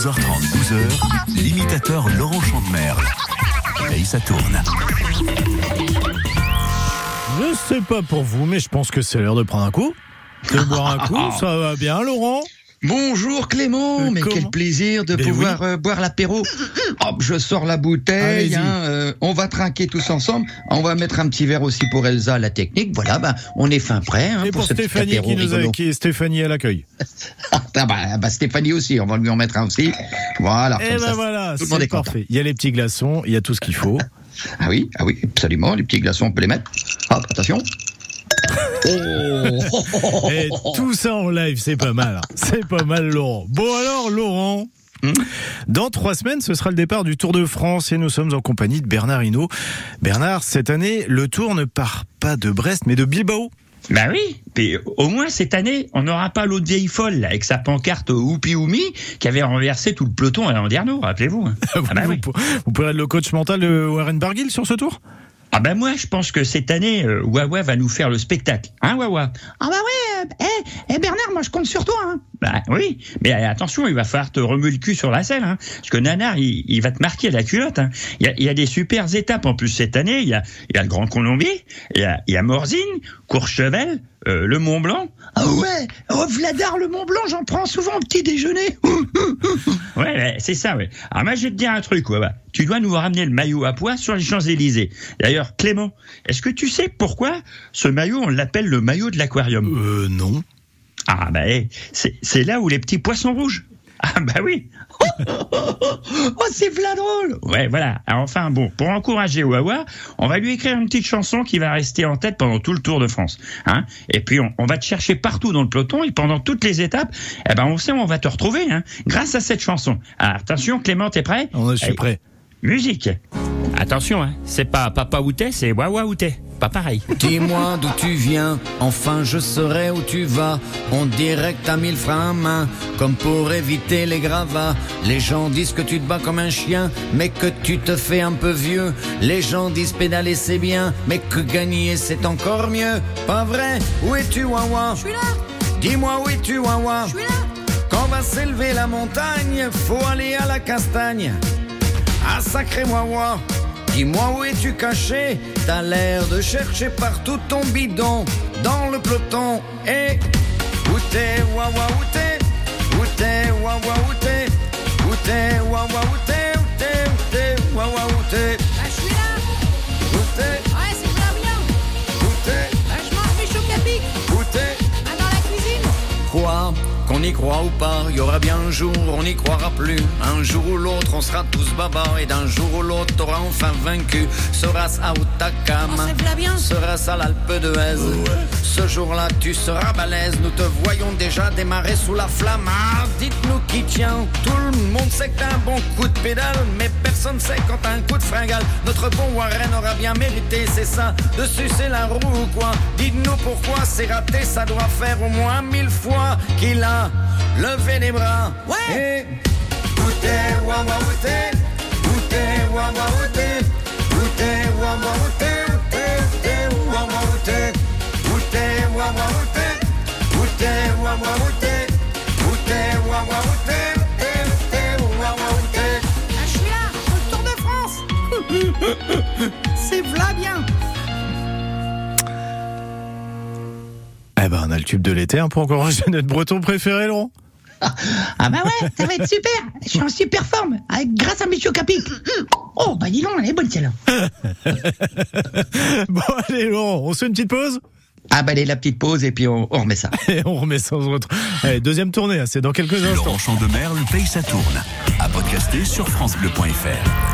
12h30, 12h, l'imitateur Laurent Chandemerle. Et ça tourne. Je sais pas pour vous, mais je pense que c'est l'heure de prendre un coup. De boire un coup, ça va bien, Laurent? Bonjour Clément, Euh, mais comment quel plaisir de Ben pouvoir euh, boire l'apéro. Hop, je sors la bouteille, hein, euh, on va trinquer tous ensemble. On va mettre un petit verre aussi pour Elsa, la technique. Voilà, ben, on est fin prêt hein, Et pour Stéphanie qui nous a, qui est Stéphanie à l'accueil. Ah, bah, bah, Stéphanie aussi, on va lui en mettre un aussi. Voilà. Et comme ben ça, voilà, tout le monde c'est est content. parfait. Il y a les petits glaçons, il y a tout ce qu'il faut. Ah oui, ah oui, absolument. Les petits glaçons, on peut les mettre. Hop, attention. Oh Et tout ça en live, c'est pas mal. hein. C'est pas mal, Laurent. Bon alors, Laurent. Dans trois semaines, ce sera le départ du Tour de France et nous sommes en compagnie de Bernard Hinault. Bernard, cette année, le Tour ne part pas de Brest, mais de Bilbao. Bah oui, puis au moins cette année, on n'aura pas l'autre vieille folle là, avec sa pancarte Oupi Oumi qui avait renversé tout le peloton à Landerneau, rappelez-vous. hein. Ah bah vous, oui. pour- vous pourrez être le coach mental de Warren Barguil sur ce Tour? Ah bah moi, je pense que cette année, euh, Wawa va nous faire le spectacle. Hein, Wawa? Ah bah ouais, euh, eh, eh, Bernard, moi je compte sur toi. Hein. Bah oui, mais euh, attention, il va falloir te remuer le cul sur la selle, hein, parce que Nanar, il, il va te marquer la culotte. hein. Il, y a, il y a des super étapes en plus cette année. Il y a, il y a le Grand Colombier, il y a, il y a Morzine, Courchevel, euh, le Mont Blanc. Ah ouais, oh, Vladar, le Mont Blanc, j'en prends souvent au petit déjeuner. Ouais, ouais, c'est ça, ouais. Alors moi, je vais te dire un truc, ouais, ouais. Tu dois nous ramener le maillot à poids sur les Champs-Élysées. D'ailleurs, Clément, est-ce que tu sais pourquoi ce maillot, on l'appelle le maillot de l'aquarium? Euh, non. Ah bah, eh, c'est c'est là où les petits poissons rouges. Ah bah oui. Oh, c'est v'là drôle. Ouais, voilà. Alors, enfin, bon, pour encourager Wawa, on va lui écrire une petite chanson qui va rester en tête pendant tout le Tour de France. Hein et puis, on, on va te chercher partout dans le peloton et pendant toutes les étapes, eh ben, on sait où on va te retrouver, hein, grâce à cette chanson. Alors, attention, Clément, t'es prêt? Je suis prêt. Musique. Attention, hein, c'est pas Papa t'es, c'est Wawa t'es. Pas pareil. Dis-moi d'où tu viens, enfin je saurai où tu vas. On dirait que t'as mille freins à main, comme pour éviter les gravats. Les gens disent que tu te bats comme un chien, mais que tu te fais un peu vieux. Les gens disent pédaler c'est bien, mais que gagner c'est encore mieux. Pas vrai? Où es-tu, Wawa Je suis là, Dis-moi où es-tu, Wawa je suis là. Quand va s'élever la montagne, faut aller à la castagne. Ah sacré Wawa, dis-moi où es-tu caché? T'as l'air de chercher partout ton bidon dans le peloton. Et où t'es? Wawa, où t'es? Où t'es? Wawa, où t'es? Où t'es? Wawa, Où t'es, où t'es? Wawa, où t'es? Qu'on y croit ou pas, il y aura bien un jour, on n'y croira plus. Un jour ou l'autre, on sera tous baba, et d'un jour ou l'autre, t'auras enfin vaincu. Sera-ce à bien. Sera-ce à l'Alpe d'Huez Ce jour-là, tu seras balèze, nous te voyons déjà démarrer sous la flamme. Ah, dites-nous qui tient, tout le monde sait que t'as un bon coup de pédale, mais personne sait quand t'as un coup de fringale. Notre bon Warren aura bien mérité, c'est ça, de sucer la roue ou quoi? Dites-nous pourquoi c'est raté, ça doit faire au moins mille fois qu'il a levé les bras. Ouais. Et Ah, pour le Tour de France. c'est v'là bien. Eh ben, on a le tube de l'été hein, pour encourager notre breton préféré, Laurent. Ah bah ouais, ça va être super. Je suis en super forme, avec, grâce à Monsieur Capic. Oh, bah dis donc, elle est bonne celle-là. Bon, allez, Laurent, on se fait une petite pause Ah bah allez, la petite pause et puis on, on remet ça. et on remet ça, on se retrouve. Allez, deuxième tournée, hein, c'est dans quelques instants. Laurent Chandemerle paye sa tourne. À podcaster sur FranceBleu.fr.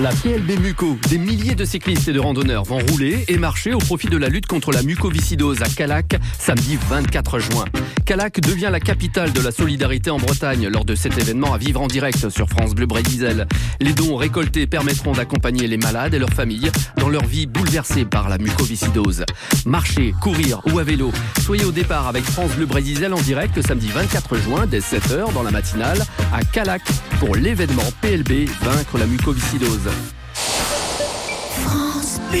La PLB Muco, des milliers de cyclistes et de randonneurs vont rouler et marcher au profit de la lutte contre la mucoviscidose à Calac samedi 24 juin. Calac devient la capitale de la solidarité en Bretagne lors de cet événement à vivre en direct sur France Bleu Brésil. Les dons récoltés permettront d'accompagner les malades et leurs familles dans leur vie bouleversée par la mucoviscidose. Marcher, courir ou à vélo, soyez au départ avec France Bleu Brésil en direct samedi 24 juin dès 7h dans la matinale à Calac pour l'événement PLB Vaincre la mucoviscidose. France Bleu.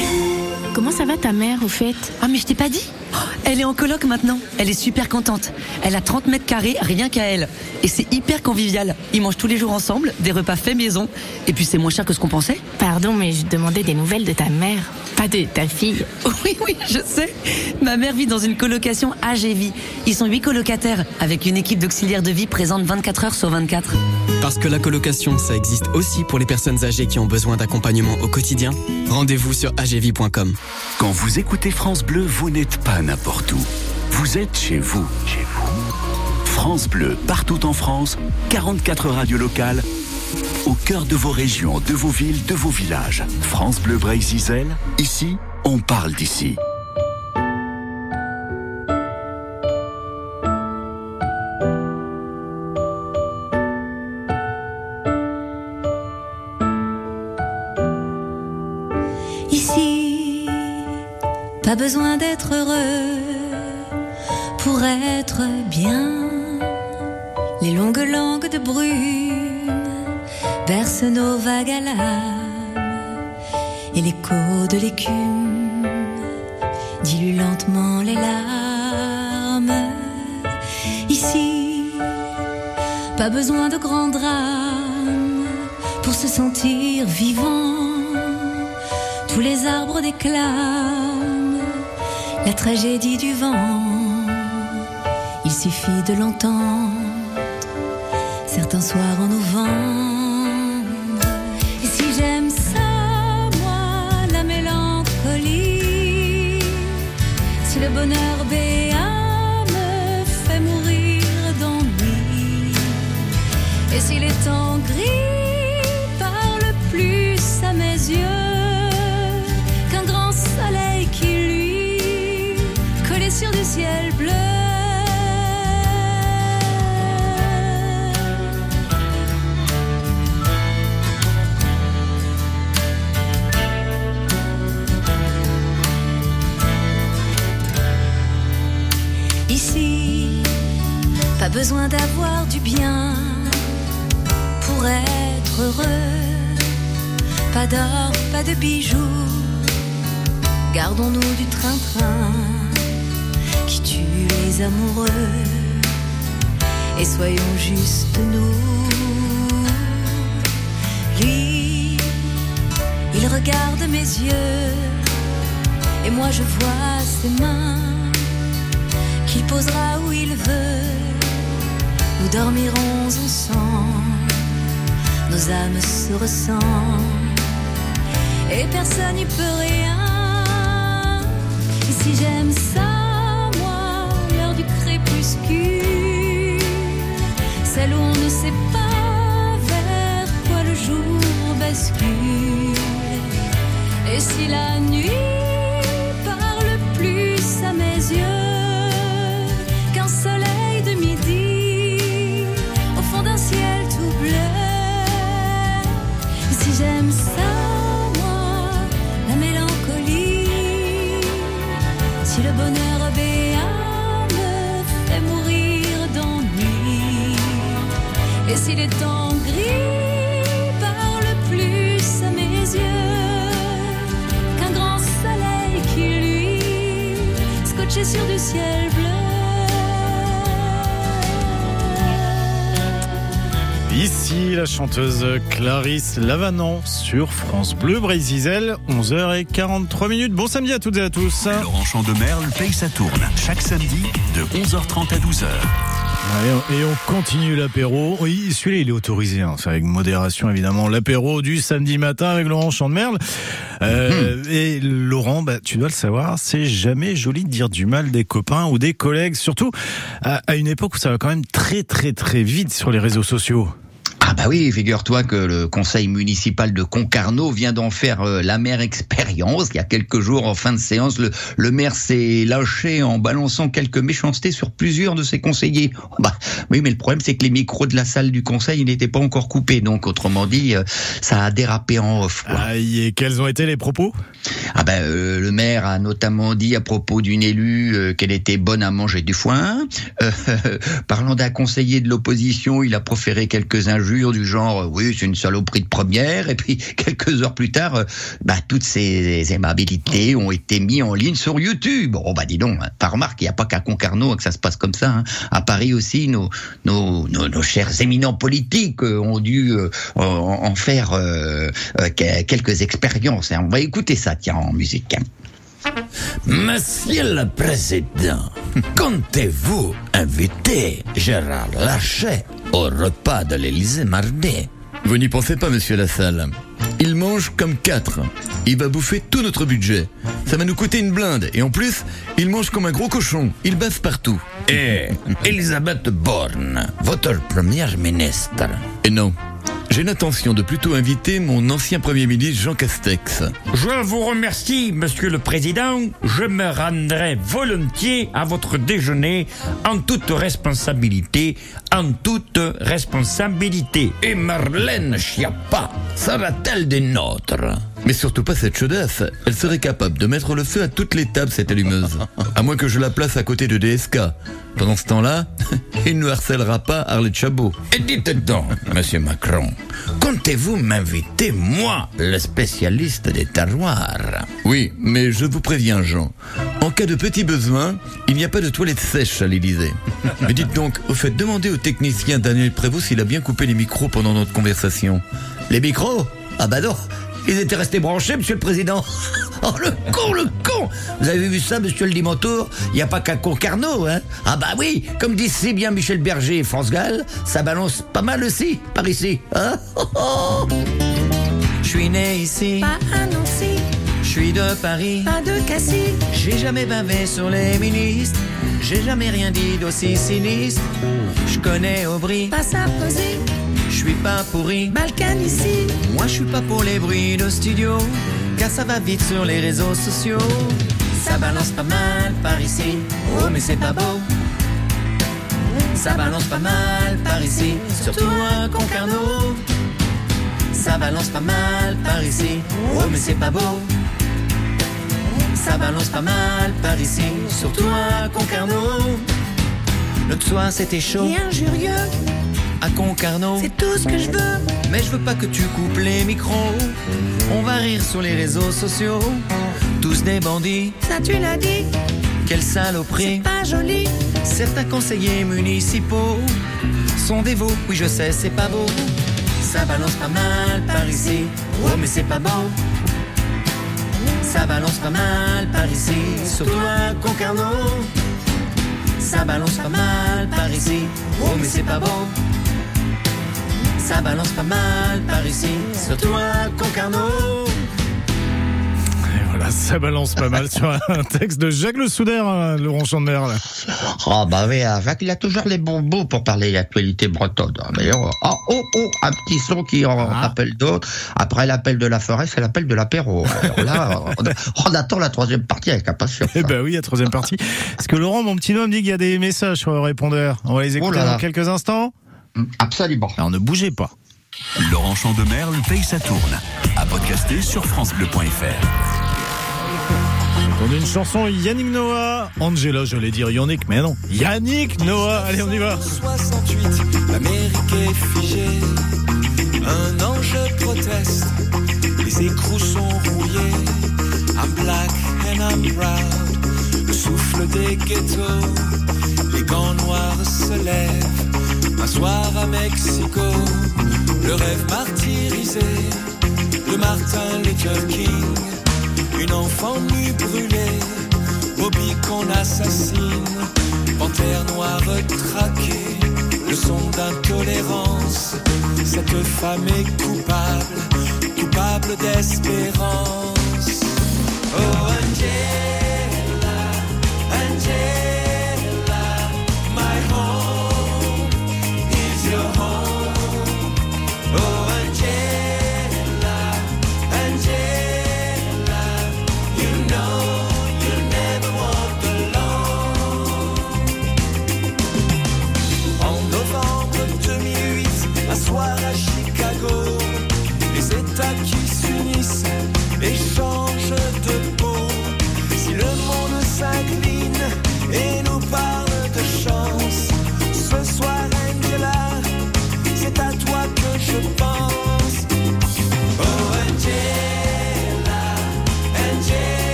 comment ça va ta mère au fait? Ah mais je t'ai pas dit Oh, Elle est en coloc maintenant. Elle est super contente. Elle a 30 mètres carrés, rien qu'à elle. Et c'est hyper convivial. Ils mangent tous les jours ensemble, des repas faits maison. Et puis c'est moins cher que ce qu'on pensait. Pardon, mais je demandais des nouvelles de ta mère, pas de ta fille. Oui, oui, je sais. Ma mère vit dans une colocation AGV. Ils sont huit colocataires, avec une équipe d'auxiliaires de vie présente 24 heures sur 24. Parce que la colocation, ça existe aussi pour les personnes âgées qui ont besoin d'accompagnement au quotidien. Rendez-vous sur agv.com. Quand vous écoutez France Bleu, vous n'êtes pas n'importe où. Vous êtes chez vous. Chez vous. France Bleu, partout en France, 44 radios locales, au cœur de vos régions, de vos villes, de vos villages. France Bleu Brésil, ici, on parle d'ici. Ici, pas besoin d'être heureux pour être bien. Les longues langues de brume bercent nos vagues à l'âme et l'écho de l'écume dilue lentement les larmes. Ici, pas besoin de grands drames pour se sentir vivant. Tous les arbres déclament la tragédie du vent. Il suffit de l'entendre certains soirs en novembre. Parlent plus à mes yeux qu'un grand soleil qui lui collé sur du ciel bleu. Ici, pas besoin d'avoir Pas d'or, pas de bijoux. Gardons-nous du train-train qui tue les amoureux. Et soyons juste nous. Lui, il regarde mes yeux. Et moi je vois ses mains qu'il posera où il veut. Nous dormirons ensemble, nos âmes se ressemblent, et personne n'y peut rien. Et si j'aime ça, moi, l'heure du crépuscule, celle où on ne sait pas vers quoi le jour bascule. Et si la nuit chanteuse Clarisse Lavanon sur France Bleu Brésil, 11h43 minutes. Bon samedi à toutes et à tous. Laurent Chandemerle paye sa tourne chaque samedi de 11h30 à 12h. Allez, et on continue l'apéro. Oui, celui-là, il est autorisé, hein. c'est avec modération évidemment. L'apéro du samedi matin avec Laurent Chandemerle. Euh, Et Laurent, bah, tu dois le savoir, c'est jamais joli de dire du mal des copains ou des collègues, surtout à, à une époque où ça va quand même très très très vite sur les réseaux sociaux. Ah bah oui, figure-toi que le conseil municipal de Concarneau vient d'en faire euh, la mère expérience. Il y a quelques jours, en fin de séance, le, le maire s'est lâché en balançant quelques méchancetés sur plusieurs de ses conseillers. Bah oui, mais le problème c'est que les micros de la salle du conseil n'étaient pas encore coupés, donc autrement dit, euh, ça a dérapé en off. quoi. Aïe, et quels ont été les propos? Ah ben, euh, le maire a notamment dit à propos d'une élue euh, qu'elle était bonne à manger du foin. Parlant d'un conseiller de l'opposition, il a proféré quelques injures injures du genre, euh, oui, c'est une saloperie de première, et puis quelques heures plus tard, euh, bah, toutes ces aimabilités ont été mises en ligne sur YouTube. Oh, bah, dis donc, hein, t'as remarqué, il n'y a pas qu'à Concarneau que ça se passe comme ça. hein. À Paris aussi, nos, nos, nos, nos chers éminents politiques euh, ont dû euh, en, en faire euh, que- quelques expériences. hein. On va écouter ça, tiens, en musique. hein. Monsieur le Président, comptez-vous inviter Gérard Lachet au repas de l'Élysée mardi Vous n'y pensez pas, monsieur Lassalle. Il mange comme quatre. Il va bouffer tout notre budget. Ça va nous coûter une blinde. Et en plus, il mange comme un gros cochon. Il bave partout. Et Elisabeth Borne, votre première ministre. Et non. J'ai l'intention de plutôt inviter mon ancien Premier ministre Jean Castex. Je vous remercie, Monsieur le Président. Je me rendrai volontiers à votre déjeuner en toute responsabilité, en toute responsabilité. Et Marlène Schiappa sera-t-elle des nôtres? Mais surtout pas cette chaudasse. Elle serait capable de mettre le feu à toutes les tables, cette allumeuse. À moins que je la place à côté de DSK. Pendant ce temps-là, il ne harcèlera pas Arlette Chabot. Et dites donc, Monsieur Macron, comptez-vous m'inviter, moi, le spécialiste des terroirs? Oui, mais je vous préviens, Jean. En cas de petit besoin, il n'y a pas de toilette sèche à l'Élysée. Mais dites donc, au fait, demandez au technicien Daniel Prévost s'il a bien coupé les micros pendant notre conversation. Les micros? Ah bah non Ils étaient restés branchés, monsieur le président. Oh le con, le con. Vous avez vu ça, monsieur le Dimantour Il n'y a pas qu'à Concarneau, hein? Ah bah oui. Comme disent si bien Michel Berger et France Gall, ça balance pas mal aussi, par ici, hein? Je suis né ici, Pas à Nancy, je suis de Paris. pas de Cassis, J'ai jamais bavé sur les ministres, j'ai jamais rien dit d'aussi sinistre. Je connais Aubry, pas Sarkozy, je suis pas pourri. Balkan ici, Moi je suis pas pour les bruits de studio, car ça va vite sur les réseaux sociaux. Ça balance pas mal par ici, oh mais c'est pas beau. Ça balance pas mal par ici, surtout à Concarneau. Ça balance pas mal par ici, oh mais c'est pas beau. Ça balance pas mal par ici, surtout à Concarneau. L'autre soir c'était chaud et injurieux, à Concarneau. c'est tout ce que je veux. Mais je veux pas que tu coupes les micros. On va rire sur les réseaux sociaux. Tous des bandits, Ça tu l'as dit, quelle saloperie. pas joli, Certains conseillers municipaux sont des veaux. Oui, je sais, c'est pas beau. Ça balance pas mal par ici. Oh, mais c'est pas beau. Ça balance pas mal par ici, surtout à Concarneau. Ça balance pas mal par ici. Oh, mais c'est pas beau. Ça balance pas mal par ici, surtout à Concarneau. Et voilà, ça balance pas mal sur un texte de Jacques Le Soudaire, hein, Laurent Chandemerle. Ah bah oui, euh, Jacques, il a toujours les bons mots pour parler de l'actualité bretonne. D'ailleurs, ah, oh, oh, un petit son qui en rappelle d'autres. Après l'appel de la forêt, c'est l'appel de l'apéro. Alors là, on, on attend la troisième partie avec impatience. Eh ben oui, la troisième partie. Est-ce que Laurent, mon petit doigt, me dit qu'il y a des messages sur le répondeur On va les écouter Oh là là. dans quelques instants Absolument. Alors ne bougez pas. Laurent Chandemerle paye sa tourne. À podcaster sur FranceBleu.fr. On a une chanson Yannick Noah. Angela, j'allais dire Yannick, mais non. Yannick Noah. Allez, on y va. 68, l'Amérique est figée. Un ange proteste, les écrous sont rouillés. I'm black and I'm proud. Le souffle des ghettos, les gants noirs se lèvent. Un soir à Mexico, le rêve martyrisé de Martin Luther King. Une enfant nue brûlée, Bobby qu'on assassine, panthère noire traquée, le son d'intolérance. Cette femme est coupable, coupable d'espérance. Oh Angela, Angela,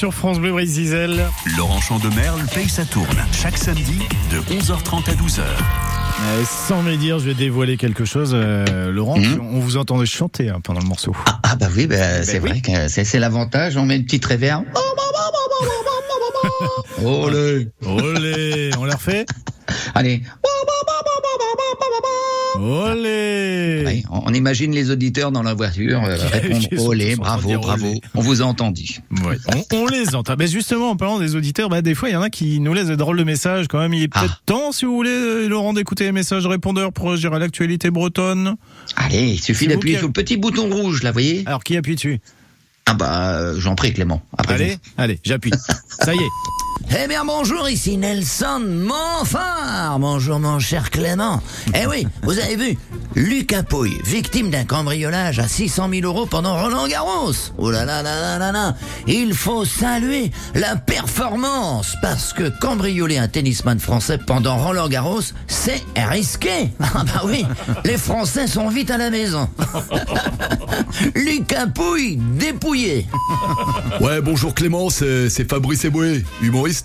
sur France Bleu Brésil. Laurent Chandemerle paye sa tourne chaque samedi de 11h30 à 12h. Euh, sans me dire, je vais dévoiler quelque chose. euh, Laurent, on vous entendait chanter hein, pendant le morceau. Ah bah oui, bah, c'est vrai que c'est c'est l'avantage. On met une petite réverb. Olé. Olé. On l'a refait? Allez. Olé. On imagine les auditeurs dans la voiture euh, répondre olé, bravo, bravo. olé. On vous a entendu. Ouais, on, on les entend. Mais justement, en parlant des auditeurs, bah, des fois, il y en a qui nous laissent des drôles de messages quand même. Il est peut-être temps, si vous voulez, euh, Laurent, d'écouter les messages répondeurs pour gérer l'actualité bretonne. Allez, il suffit d'appuyer qui- sur le petit bouton rouge, là, vous voyez Alors, qui appuie dessus? Ah bah, euh, j'en prie, Clément. Après Allez, vous. allez, j'appuie. Ça y est. Eh bien bonjour, ici Nelson Monfort. Bonjour mon cher Clément. Eh oui, vous avez vu, Lucas Pouille, victime d'un cambriolage à 600 000 euros pendant Roland Garros. Oh là là là là là là. Il faut saluer la performance parce que cambrioler un tennisman français pendant Roland Garros, c'est risqué. Ah bah oui, les Français sont vite à la maison. Lucas Pouille, dépouillé. Ouais, bonjour Clément, c'est c'est Fabrice Eboué, humoriste.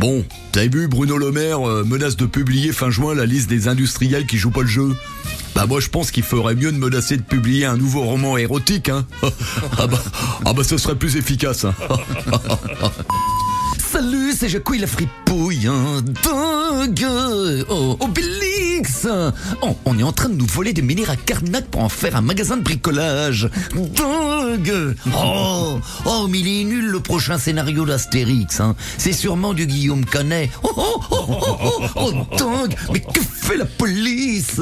Bon, t'avais vu Bruno Le Maire euh, menace de publier fin juin la liste des industriels qui jouent pas le jeu. Bah moi je pense qu'il ferait mieux de menacer de publier un nouveau roman érotique, hein. Ah bah, ah bah ce serait plus efficace, hein. Salut, c'est Jacouille la fripouille, hein. Dingue. Oh, Obélix. Oh, on est en train de nous voler des menhirs à Carnac pour en faire un magasin de bricolage. Dingue Oh, oh, mais il est nul le prochain scénario d'Astérix, hein. C'est sûrement du Guillaume Canet. Oh, oh, oh, oh, oh, oh, dingue Mais que fait la police?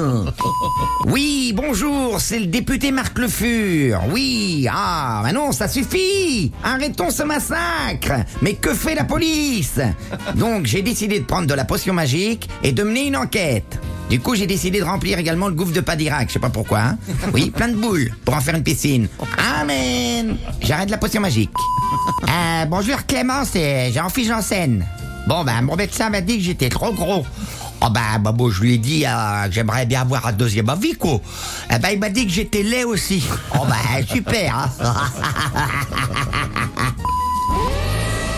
Oui, bonjour, c'est le député Marc Le Fur. Oui, ah, bah non, ça suffit Arrêtons ce massacre Mais que fait la police? Donc, j'ai décidé de prendre de la potion magique et de mener une enquête. Du coup, j'ai décidé de remplir également le gouffre de Padirac, je sais pas pourquoi. hein. Oui, plein de boules pour en faire une piscine. J'arrête la potion magique. Euh, bonjour Clément, c'est Jean-Philippe Janssen. Bon, ben, mon médecin m'a dit que j'étais trop gros. Oh ben, bah, bon, je lui ai dit euh, que j'aimerais bien avoir un deuxième avis, quoi. Eh ben, il m'a dit que j'étais laid aussi. Oh ben, super, hein.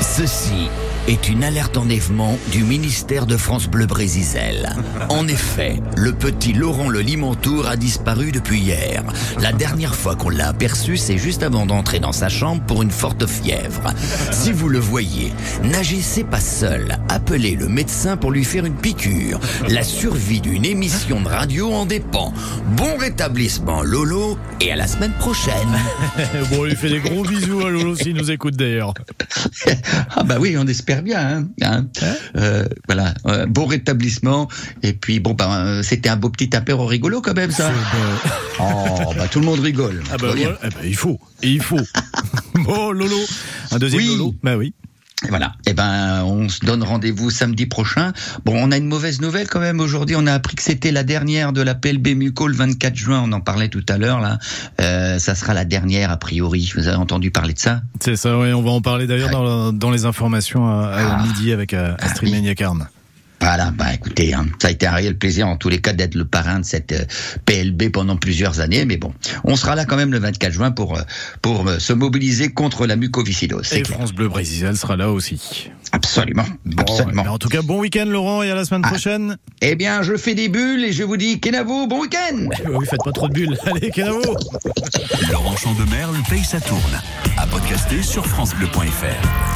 Ceci est une alerte enlèvement du ministère de France Bleu Brésisel. En effet, le petit Laurent Le Limontour a disparu depuis hier. La dernière fois qu'on l'a aperçu, c'est juste avant d'entrer dans sa chambre pour une forte fièvre. Vous le voyez, n'agissez pas seul. Appelez le médecin pour lui faire une piqûre. La survie d'une émission de radio en dépend. Bon rétablissement, Lolo, et à la semaine prochaine. bon, il fait des gros bisous à Lolo s'il nous écoute d'ailleurs. Ah bah oui, on espère bien. Hein, hein. Euh, voilà, euh, bon rétablissement. Et puis bon, bah, euh, c'était un beau petit apéro rigolo quand même ça. Oh bah tout le monde rigole. Ah bah, voilà, eh ben, il faut, et il faut. bon, Lolo, un deuxième Oui. Lolo Bah oui. Et Voilà. Eh ben, on se donne rendez-vous samedi prochain. Bon, on a une mauvaise nouvelle quand même aujourd'hui. On a appris que c'était la dernière de la PLB Muco le 24 juin. On en parlait tout à l'heure là. Euh, ça sera la dernière a priori. Vous avez entendu parler de ça C'est ça, oui. On va en parler d'ailleurs dans, dans les informations à, à midi avec euh, Astrid Méniacarne. Voilà, bah écoutez, hein, ça a été un réel plaisir en tous les cas d'être le parrain de cette euh, PLB pendant plusieurs années, mais bon, on sera là quand même le 24 juin pour euh, pour euh, se mobiliser contre la mucoviscidose. Et clair. France Bleu Brésil sera là aussi. Absolument, Bon, absolument. en tout cas, bon week-end Laurent et à la semaine prochaine. Eh bien, je fais des bulles et je vous dis Kenavo, bon week-end. Oui, faites pas trop de bulles. Allez, Kenavo. Laurent Chandemerle paye sa tourne. À podcaster sur FranceBleu.fr.